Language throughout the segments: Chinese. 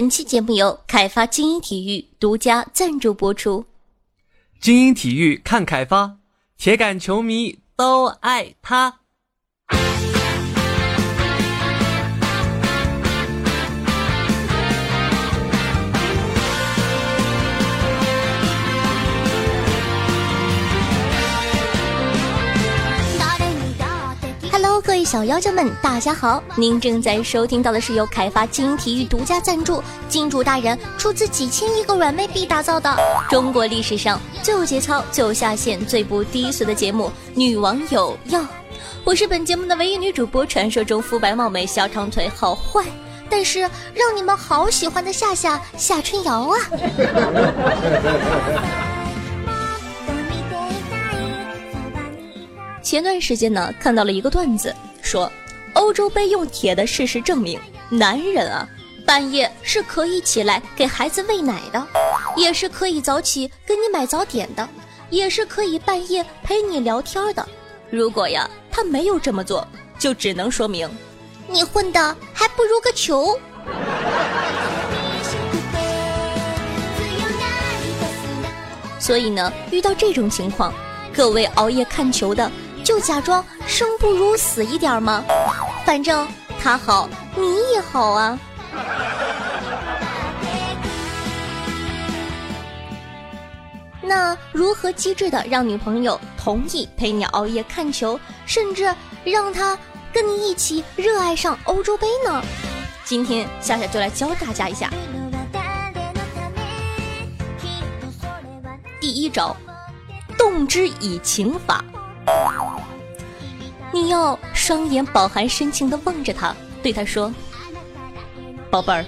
本期节目由凯发精英体育独家赞助播出。精英体育看凯发，铁杆球迷都爱他。小妖精们，大家好！您正在收听到的是由凯发精英体育独家赞助，金主大人出资几千亿个软妹币打造的中国历史上最有节操、最有下限、最不低俗的节目《女网友要》。我是本节目的唯一女主播，传说中肤白貌美、小长腿、好坏，但是让你们好喜欢的夏夏夏春瑶啊！前段时间呢，看到了一个段子，说欧洲杯用铁的事实证明，男人啊，半夜是可以起来给孩子喂奶的，也是可以早起给你买早点的，也是可以半夜陪你聊天的。如果呀，他没有这么做，就只能说明你混的还不如个球。所以呢，遇到这种情况，各位熬夜看球的。就假装生不如死一点吗？反正他好，你也好啊。那如何机智的让女朋友同意陪你熬夜看球，甚至让她跟你一起热爱上欧洲杯呢？今天夏夏就来教大家一下。第一招，动之以情法。你要双眼饱含深情的望着他，对他说：“宝贝儿，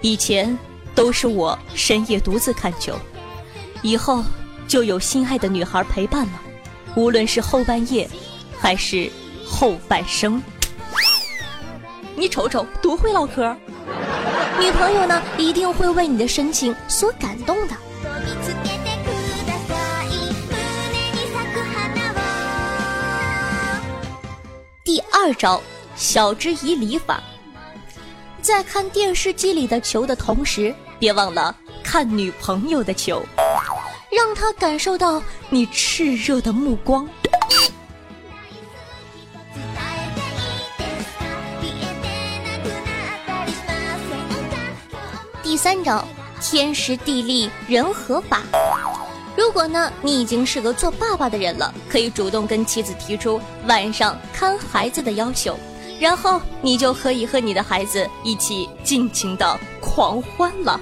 以前都是我深夜独自看球，以后就有心爱的女孩陪伴了，无论是后半夜，还是后半生。你瞅瞅，多会唠嗑！女朋友呢，一定会为你的深情所感动的。”二招，晓之以理法。在看电视机里的球的同时，别忘了看女朋友的球，让她感受到你炽热的目光。第三招，天时地利人和法。如果呢，你已经是个做爸爸的人了，可以主动跟妻子提出晚上看孩子的要求，然后你就可以和你的孩子一起尽情的狂欢了。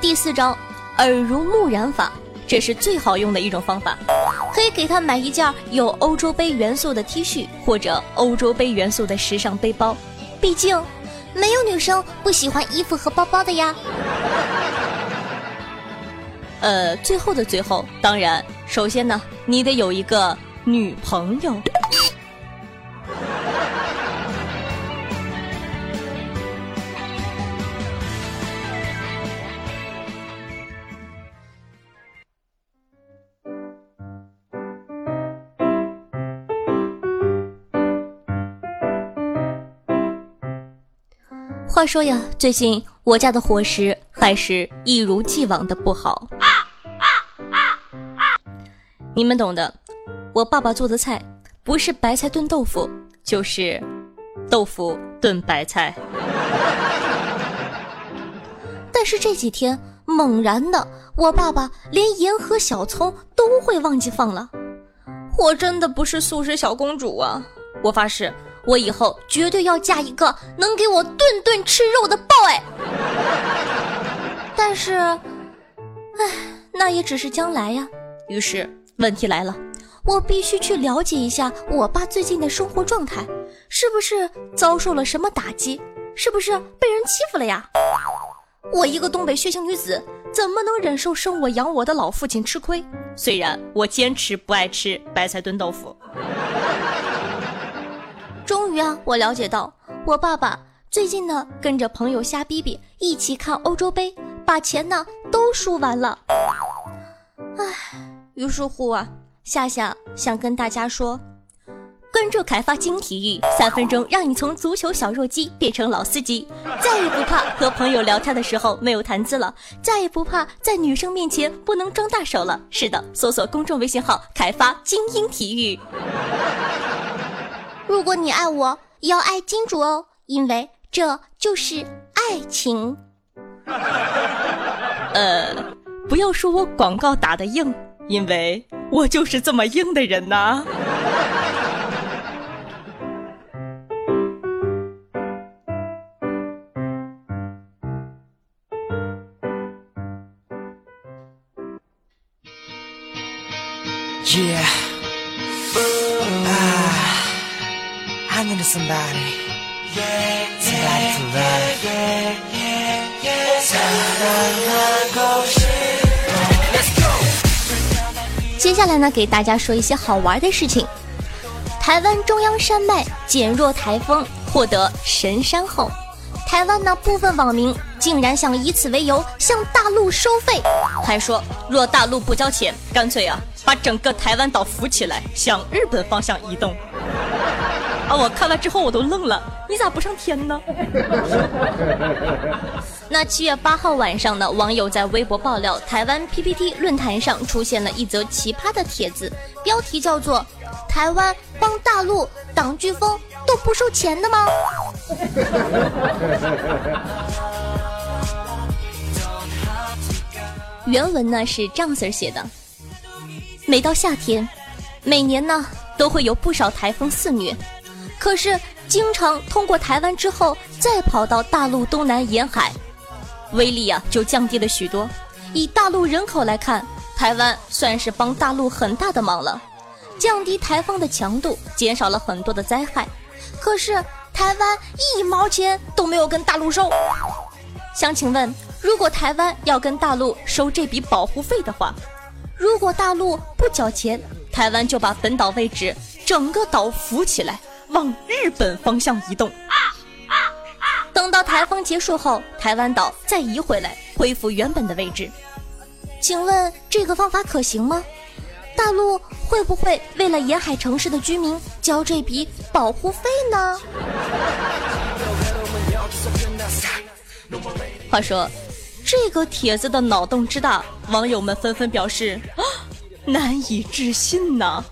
第四招，耳濡目染法，这是最好用的一种方法，可以给他买一件有欧洲杯元素的 T 恤或者欧洲杯元素的时尚背包，毕竟。没有女生不喜欢衣服和包包的呀。呃，最后的最后，当然，首先呢，你得有一个女朋友。话说呀，最近我家的伙食还是一如既往的不好。你们懂的，我爸爸做的菜不是白菜炖豆腐，就是豆腐炖白菜。但是这几天猛然的，我爸爸连盐和小葱都会忘记放了。我真的不是素食小公主啊！我发誓。我以后绝对要嫁一个能给我顿顿吃肉的 boy。但是，唉，那也只是将来呀。于是问题来了，我必须去了解一下我爸最近的生活状态，是不是遭受了什么打击？是不是被人欺负了呀？我一个东北血腥女子，怎么能忍受生我养我的老父亲吃亏？虽然我坚持不爱吃白菜炖豆腐。终于啊，我了解到我爸爸最近呢跟着朋友瞎逼逼一起看欧洲杯，把钱呢都输完了。唉，于是乎啊，夏夏想跟大家说，关注凯发精体育，三分钟让你从足球小弱鸡变成老司机，再也不怕和朋友聊天的时候没有谈资了，再也不怕在女生面前不能装大手了。是的，搜索公众微信号“凯发精英体育”。如果你爱我，要爱金主哦，因为这就是爱情。呃，不要说我广告打的硬，因为我就是这么硬的人呐。那，给大家说一些好玩的事情。台湾中央山脉减弱台风，获得神山后，台湾呢部分网民竟然想以此为由向大陆收费，还说若大陆不交钱，干脆啊把整个台湾岛浮起来，向日本方向移动。啊！我看完之后我都愣了，你咋不上天呢？那七月八号晚上呢，网友在微博爆料，台湾 PPT 论坛上出现了一则奇葩的帖子，标题叫做“台湾帮大陆挡飓风都不收钱的吗？” 原文呢是这样子写的：每到夏天，每年呢都会有不少台风肆虐。可是，经常通过台湾之后，再跑到大陆东南沿海，威力啊就降低了许多。以大陆人口来看，台湾算是帮大陆很大的忙了，降低台风的强度，减少了很多的灾害。可是，台湾一毛钱都没有跟大陆收。想请问，如果台湾要跟大陆收这笔保护费的话，如果大陆不缴钱，台湾就把本岛位置整个岛浮起来。往日本方向移动，等到台风结束后，台湾岛再移回来，恢复原本的位置。请问这个方法可行吗？大陆会不会为了沿海城市的居民交这笔保护费呢？话说，这个帖子的脑洞之大，网友们纷纷表示难以置信呐。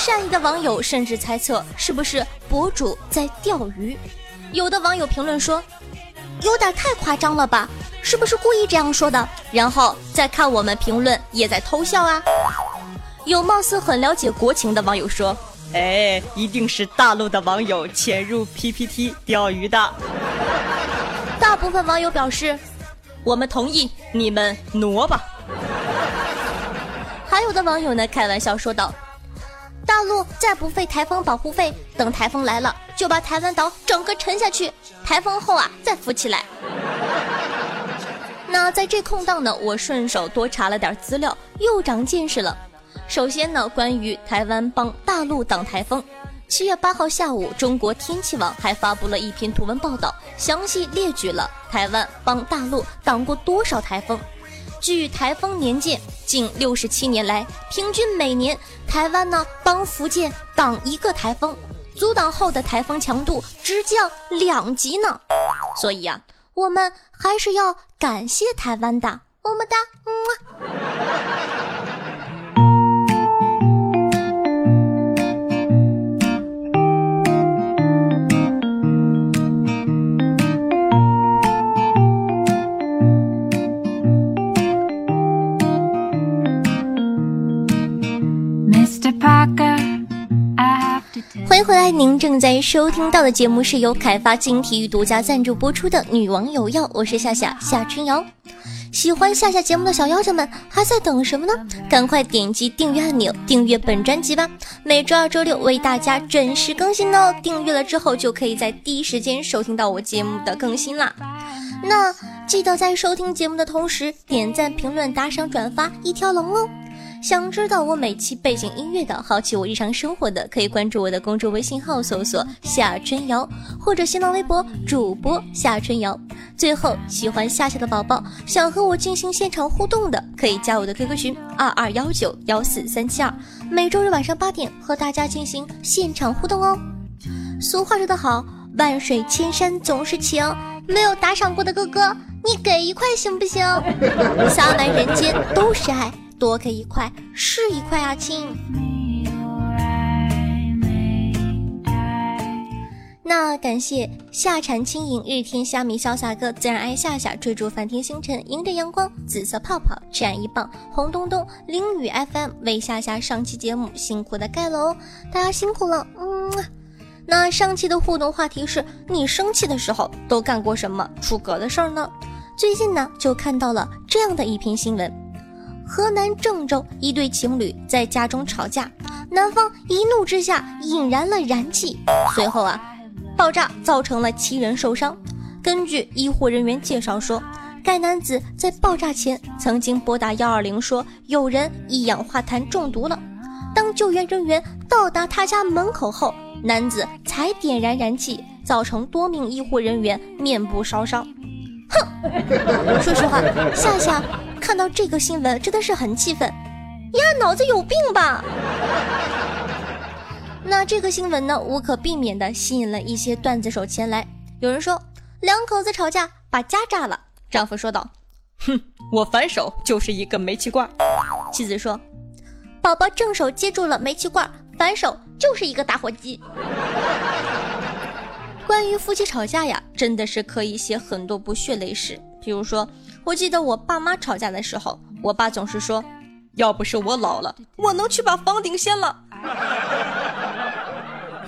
善意的网友甚至猜测是不是博主在钓鱼，有的网友评论说，有点太夸张了吧，是不是故意这样说的？然后再看我们评论也在偷笑啊。有貌似很了解国情的网友说，哎，一定是大陆的网友潜入 PPT 钓鱼的。大部分网友表示，我们同意，你们挪吧。还有的网友呢，开玩笑说道。大陆再不费台风保护费，等台风来了就把台湾岛整个沉下去，台风后啊再浮起来。那在这空档呢，我顺手多查了点资料，又长见识了。首先呢，关于台湾帮大陆挡台风，七月八号下午，中国天气网还发布了一篇图文报道，详细列举了台湾帮大陆挡过多少台风。据台风年鉴，近六十七年来，平均每年台湾呢帮福建挡一个台风，阻挡后的台风强度直降两级呢。所以啊，我们还是要感谢台湾的，么么哒，嗯。迎回来，您正在收听到的节目是由凯发金体育独家赞助播出的《女王有药》，我是夏夏夏春瑶。喜欢夏夏节目的小妖精们还在等什么呢？赶快点击订阅按钮，订阅本专辑吧！每周二、周六为大家准时更新哦。订阅了之后，就可以在第一时间收听到我节目的更新啦。那记得在收听节目的同时，点赞、评论、打赏、转发一条龙哦。想知道我每期背景音乐的，好奇我日常生活的，可以关注我的公众微信号，搜索夏春瑶，或者新浪微博主播夏春瑶。最后，喜欢夏夏的宝宝想和我进行现场互动的，可以加我的 QQ 群二二幺九幺四三七二，每周日晚上八点和大家进行现场互动哦。俗话说得好，万水千山总是情，没有打赏过的哥哥，你给一块行不行？洒满人间都是爱，多给一块是一块啊，亲。那感谢夏蝉轻盈、日天虾米、潇洒哥、自然爱夏夏、追逐繁天星辰、迎着阳光、紫色泡泡、这样一棒、红咚咚、淋雨 FM 为夏夏上期节目辛苦的盖楼，大家辛苦了。嗯，那上期的互动话题是你生气的时候都干过什么出格的事儿呢？最近呢就看到了这样的一篇新闻：河南郑州一对情侣在家中吵架，男方一怒之下引燃了燃气，随后啊。爆炸造成了七人受伤。根据医护人员介绍说，该男子在爆炸前曾经拨打幺二零说有人一氧化碳中毒了。当救援人员到达他家门口后，男子才点燃燃气，造成多名医护人员面部烧伤。哼，说实话，夏夏看到这个新闻真的是很气愤。呀，脑子有病吧？那这个新闻呢，无可避免的吸引了一些段子手前来。有人说，两口子吵架把家炸了。丈夫说道：“哼，我反手就是一个煤气罐。”妻子说：“宝宝正手接住了煤气罐，反手就是一个打火机。”关于夫妻吵架呀，真的是可以写很多部血泪史。比如说，我记得我爸妈吵架的时候，我爸总是说：“要不是我老了，我能去把房顶掀了。”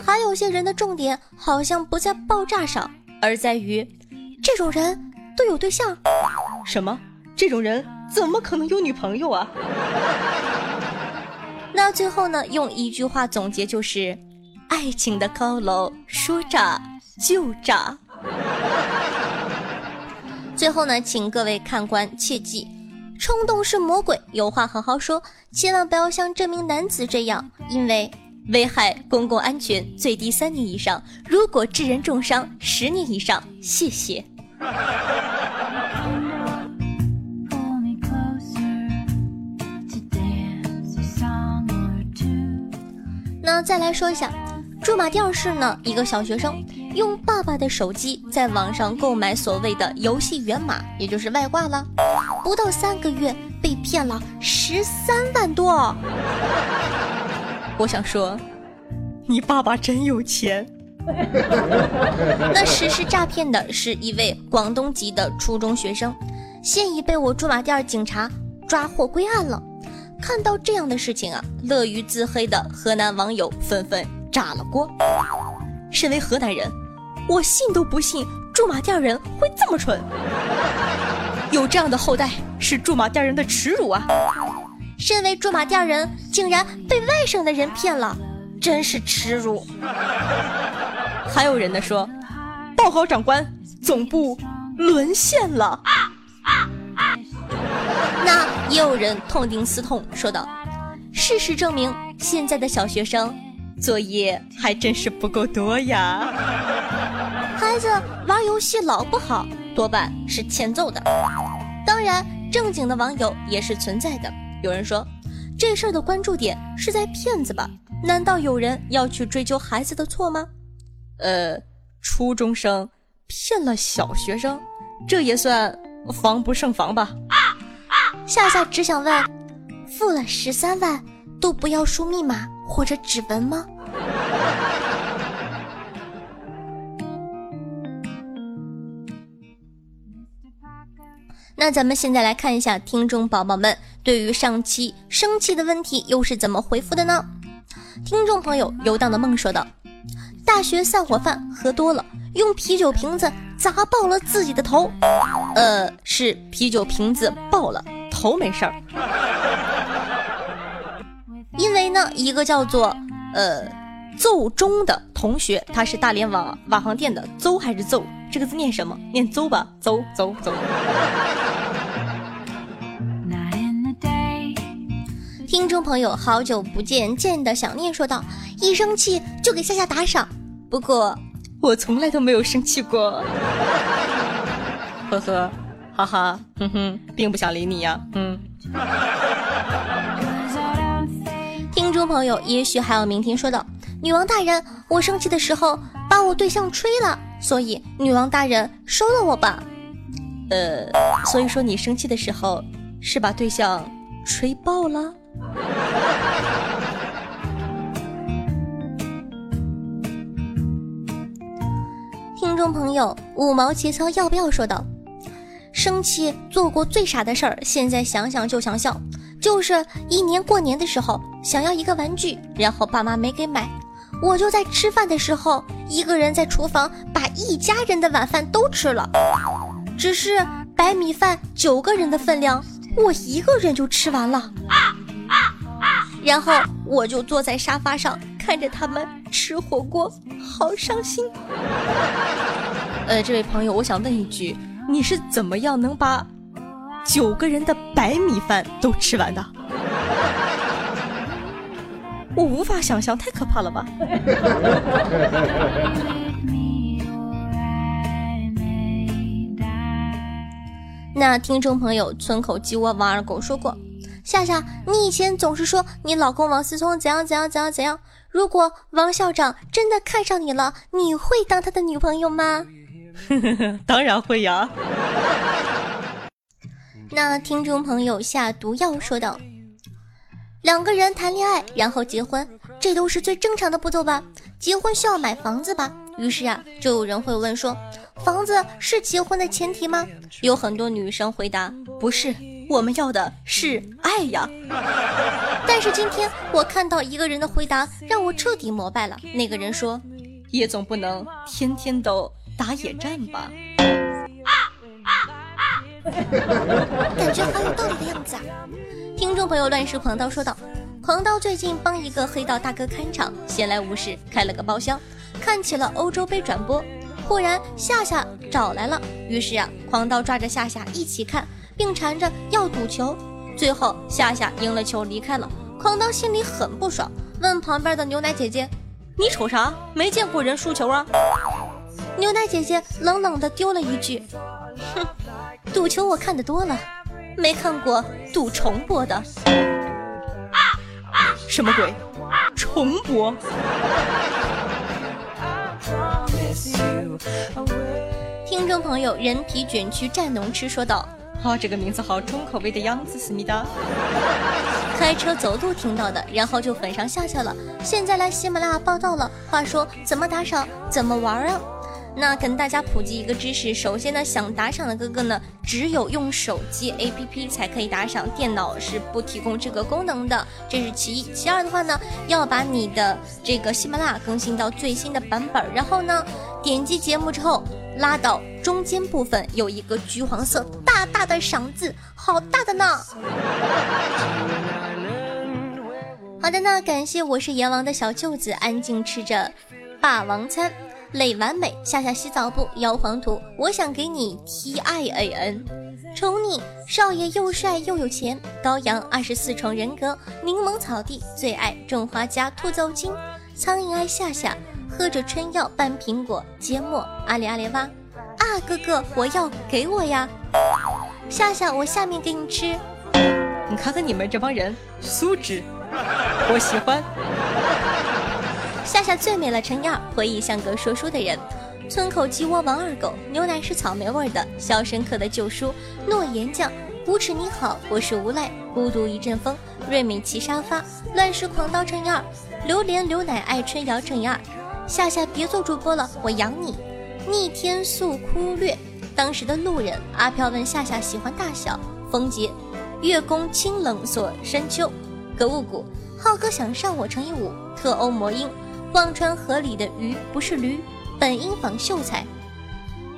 还有些人的重点好像不在爆炸上，而在于这种人都有对象。什么？这种人怎么可能有女朋友啊？那最后呢？用一句话总结就是：爱情的高楼说炸就炸。最后呢，请各位看官切记：冲动是魔鬼，有话好好说，千万不要像这名男子这样，因为。危害公共安全最低三年以上，如果致人重伤，十年以上。谢谢。那再来说一下，驻马店市呢，一个小学生用爸爸的手机在网上购买所谓的游戏源码，也就是外挂了，不到三个月被骗了十三万多。我想说，你爸爸真有钱。那实施诈骗的是一位广东籍的初中学生，现已被我驻马店警察抓获归案了。看到这样的事情啊，乐于自黑的河南网友纷纷炸了锅。身为河南人，我信都不信驻马店人会这么蠢。有这样的后代是驻马店人的耻辱啊！身为驻马店人，竟然被外省的人骗了，真是耻辱。还有人呢说，报告长官，总部沦陷了。那也有人痛定思痛，说道：“事实证明，现在的小学生作业还真是不够多呀。孩子玩游戏老不好，多半是欠揍的。当然，正经的网友也是存在的。”有人说，这事儿的关注点是在骗子吧？难道有人要去追究孩子的错吗？呃，初中生骗了小学生，这也算防不胜防吧？夏夏只想问，付了十三万都不要输密码或者指纹吗？那咱们现在来看一下听众宝宝们对于上期生气的问题又是怎么回复的呢？听众朋友游荡的梦说道：“大学散伙饭喝多了，用啤酒瓶子砸爆了自己的头。呃，是啤酒瓶子爆了，头没事儿。因为呢，一个叫做呃邹中的同学，他是大连网网航店的邹还是邹？这个字念什么？念邹吧，邹邹邹。”众朋友，好久不见，见的想念说道：“一生气就给夏夏打赏。”不过，我从来都没有生气过。呵呵，哈哈，哼哼，并不想理你呀。嗯。听众朋友，也许还有明天说道：“女王大人，我生气的时候把我对象吹了，所以女王大人收了我吧。”呃，所以说你生气的时候是把对象吹爆了？听众朋友，五毛节操要不要说道：“生气做过最傻的事儿，现在想想就想笑。就是一年过年的时候想要一个玩具，然后爸妈没给买，我就在吃饭的时候一个人在厨房把一家人的晚饭都吃了。”只是白米饭九个人的分量，我一个人就吃完了。然后我就坐在沙发上看着他们吃火锅，好伤心。呃，这位朋友，我想问一句，你是怎么样能把九个人的白米饭都吃完的？我无法想象，太可怕了吧！那听众朋友村口鸡窝王二狗说过：“夏夏，你以前总是说你老公王思聪怎样怎样怎样怎样。如果王校长真的看上你了，你会当他的女朋友吗？” 当然会呀。那听众朋友下毒药说道：“两个人谈恋爱，然后结婚，这都是最正常的步骤吧？结婚需要买房子吧？于是呀，就有人会问说。”房子是结婚的前提吗？有很多女生回答不是，我们要的是爱呀。但是今天我看到一个人的回答让我彻底膜拜了。那个人说，也总不能天天都打野战吧？感觉好有道理的样子啊！听众朋友乱世狂刀说道，狂刀最近帮一个黑道大哥看场，闲来无事开了个包厢，看起了欧洲杯转播。忽然夏夏找来了，于是啊，狂刀抓着夏夏一起看，并缠着要赌球。最后夏夏赢了球离开了，狂刀心里很不爽，问旁边的牛奶姐姐：“你瞅啥？没见过人输球啊？”牛奶姐姐冷冷的丢了一句：“哼，赌球我看的多了，没看过赌重播的。”什么鬼？重播？听众朋友，人皮卷曲战农吃说道：“哦，这个名字好重口味的样子，思密达。开车走路听到的，然后就粉上下去了。现在来喜马拉雅报道了。话说怎么打赏，怎么玩啊？”那跟大家普及一个知识，首先呢，想打赏的哥哥呢，只有用手机 APP 才可以打赏，电脑是不提供这个功能的，这是其一。其二的话呢，要把你的这个喜马拉雅更新到最新的版本，然后呢，点击节目之后拉到中间部分有一个橘黄色大大的赏字，好大的呢。好的呢，感谢我是阎王的小舅子，安静吃着霸王餐。累完美，下下洗澡不？摇黄土，我想给你 T I A N，宠你少爷又帅又有钱，高阳二十四重人格，柠檬草地最爱种花加兔走精，苍蝇爱夏夏，喝着春药拌苹果，芥末阿里阿里哇，啊哥哥我要给我呀，夏夏我下面给你吃，你看看你们这帮人素质，我喜欢。夏夏最美了，陈燕回忆像个说书的人。村口鸡窝王二狗，牛奶是草莓味的。肖申克的救赎，诺言酱，无耻你好，我是无赖，孤独一阵风，瑞米奇沙发，乱世狂刀陈燕榴莲牛奶爱春瑶陈燕夏夏别做主播了，我养你。逆天诉忽略，当时的路人阿飘问夏夏喜欢大小，风杰，月宫清冷锁深秋，格物谷，浩哥想上我乘以五，特欧魔音。忘川河里的鱼不是驴，本应仿秀才。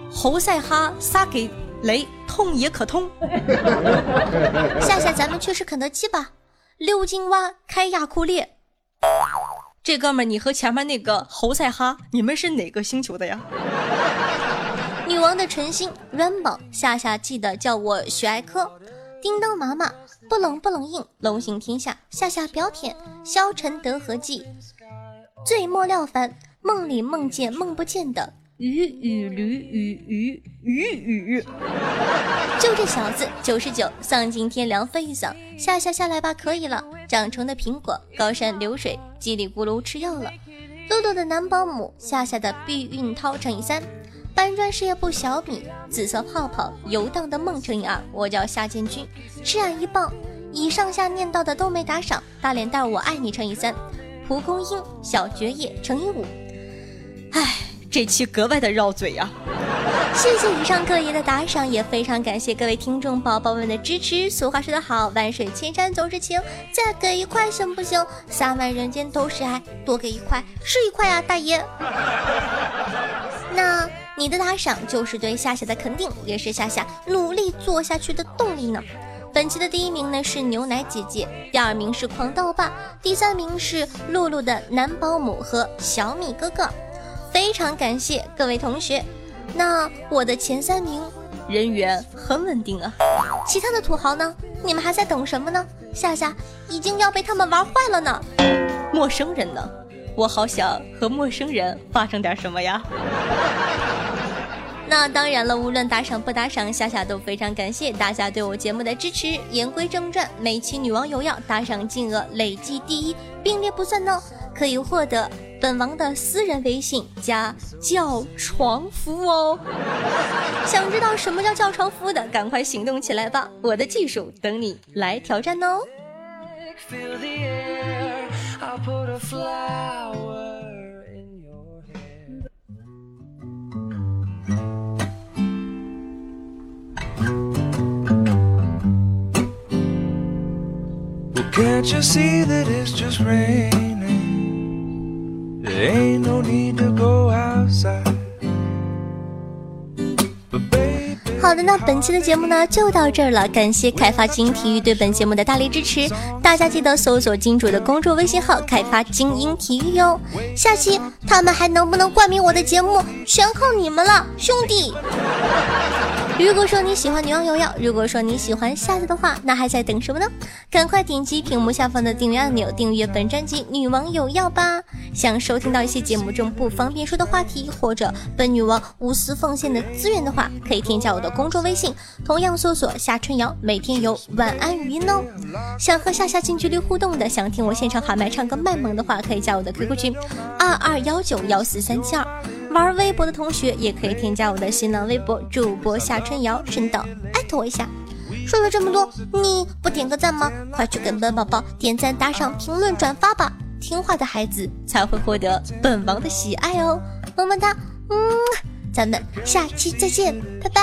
侯赛哈撒给雷，痛也可通。夏夏，咱们去吃肯德基吧。六金蛙开亚库列。这哥们儿，你和前面那个侯赛哈，你们是哪个星球的呀？王的纯心 Rainbow，夏夏记得叫我许爱科。叮当妈妈不冷不冷硬，龙行天下。夏夏表舔，消沉得何记？醉莫料凡，梦里梦见梦不见的鱼鱼驴鱼鱼鱼鱼，就这小子九十九，丧尽天良飞一嗓，下下下来吧，可以了。长成的苹果，高山流水，叽里咕噜吃药了。露露的男保姆，夏夏的避孕套乘以三，搬砖事业部小米，紫色泡泡游荡的梦乘以二。我叫夏建军，吃俺一棒。以上下念到的都没打赏，大脸蛋我爱你乘以三，蒲公英小蕨叶乘以五。唉，这期格外的绕嘴呀。谢谢以上各爷的打赏，也非常感谢各位听众宝宝们的支持。俗话说得好，万水千山总是情，再给一块行不行？三万人间都是爱，多给一块是一块啊，大爷。那你的打赏就是对夏夏的肯定，也是夏夏努力做下去的动力呢。本期的第一名呢是牛奶姐姐，第二名是狂刀爸，第三名是露露的男保姆和小米哥哥。非常感谢各位同学。那我的前三名人缘很稳定啊，其他的土豪呢？你们还在等什么呢？夏夏已经要被他们玩坏了呢。陌生人呢？我好想和陌生人发生点什么呀。那当然了，无论打赏不打赏，夏夏都非常感谢大家对我节目的支持。言归正传，每期女王有要打赏金额累计第一，并列不算呢，可以获得。本王的私人微信加叫床服务哦，想知道什么叫叫床服务的，赶快行动起来吧！我的技术等你来挑战哦。Can't you see that it's just raining? There ain't no need to go outside. 好的，那本期的节目呢就到这儿了，感谢开发精英体育对本节目的大力支持，大家记得搜索金主的公众微信号“开发精英体育”哟。下期他们还能不能冠名我的节目，全靠你们了，兄弟。如果说你喜欢女王有药，如果说你喜欢夏夏的话，那还在等什么呢？赶快点击屏幕下方的订阅按钮，订阅本专辑《女王有药》吧。想收听到一些节目中不方便说的话题，或者本女王无私奉献的资源的话，可以添加我的公众微信，同样搜索夏春瑶，每天有晚安语音哦。想和夏夏近距离互动的，想听我现场喊麦唱歌卖萌的话，可以加我的 QQ 群二二幺九幺四三七二。玩微博的同学也可以添加我的新浪微博主播夏春瑶，顺道艾特我一下。说了这么多，你不点个赞吗？快去跟本宝宝点赞、打赏、评论、转发吧！听话的孩子才会获得本王的喜爱哦，么么哒，嗯，咱们下期再见，拜拜。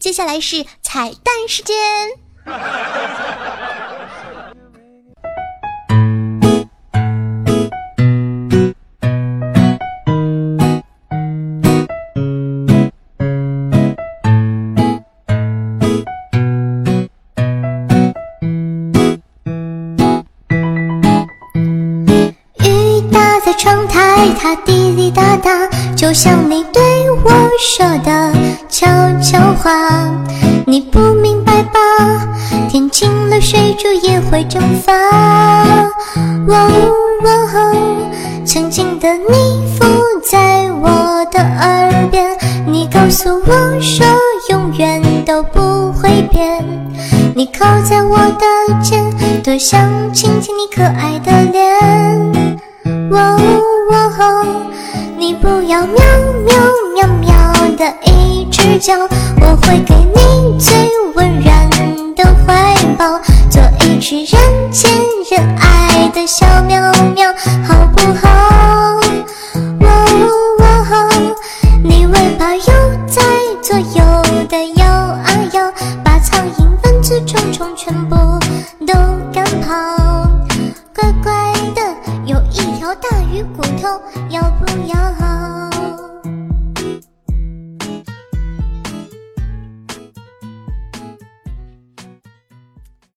接下来是彩蛋时间。就像你对我说的悄悄话。你不明白吧？天晴了，水珠也会蒸发。曾经的你附在我的耳边，你告诉我说永远都不会变。你靠在我的肩，多想亲亲你可爱的脸。你不要喵喵喵喵的一直叫，我会给你最温软的怀抱，做一只人见人爱的小喵喵，好不好？